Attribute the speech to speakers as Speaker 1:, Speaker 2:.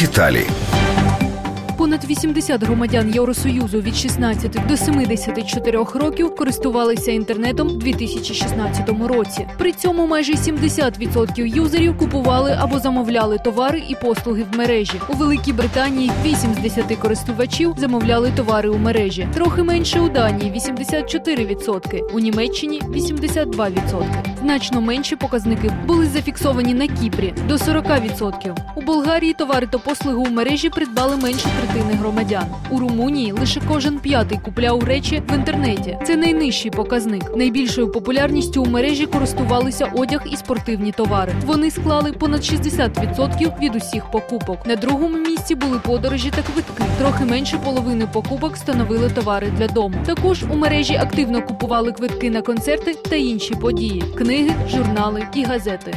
Speaker 1: Деталі.
Speaker 2: Понад 80 громадян Євросоюзу від 16 до 74 років користувалися інтернетом у 2016 році. При цьому майже 70% юзерів купували або замовляли товари і послуги в мережі. У Великій Британії 8 з 10 користувачів замовляли товари у мережі. Трохи менше у Данії 84%, у Німеччині 82%. Значно менші показники були зафіксовані на Кіпрі до 40%. У Болгарії товари та послуги у мережі придбали менше третини громадян. У Румунії лише кожен п'ятий купляв речі в інтернеті. Це найнижчий показник. Найбільшою популярністю у мережі користувалися одяг і спортивні товари. Вони склали понад 60% від усіх покупок. На другому місці були подорожі та квитки. Трохи менше половини покупок становили товари для дому. Також у мережі активно купували квитки на концерти та інші події: книги, журнали і газети.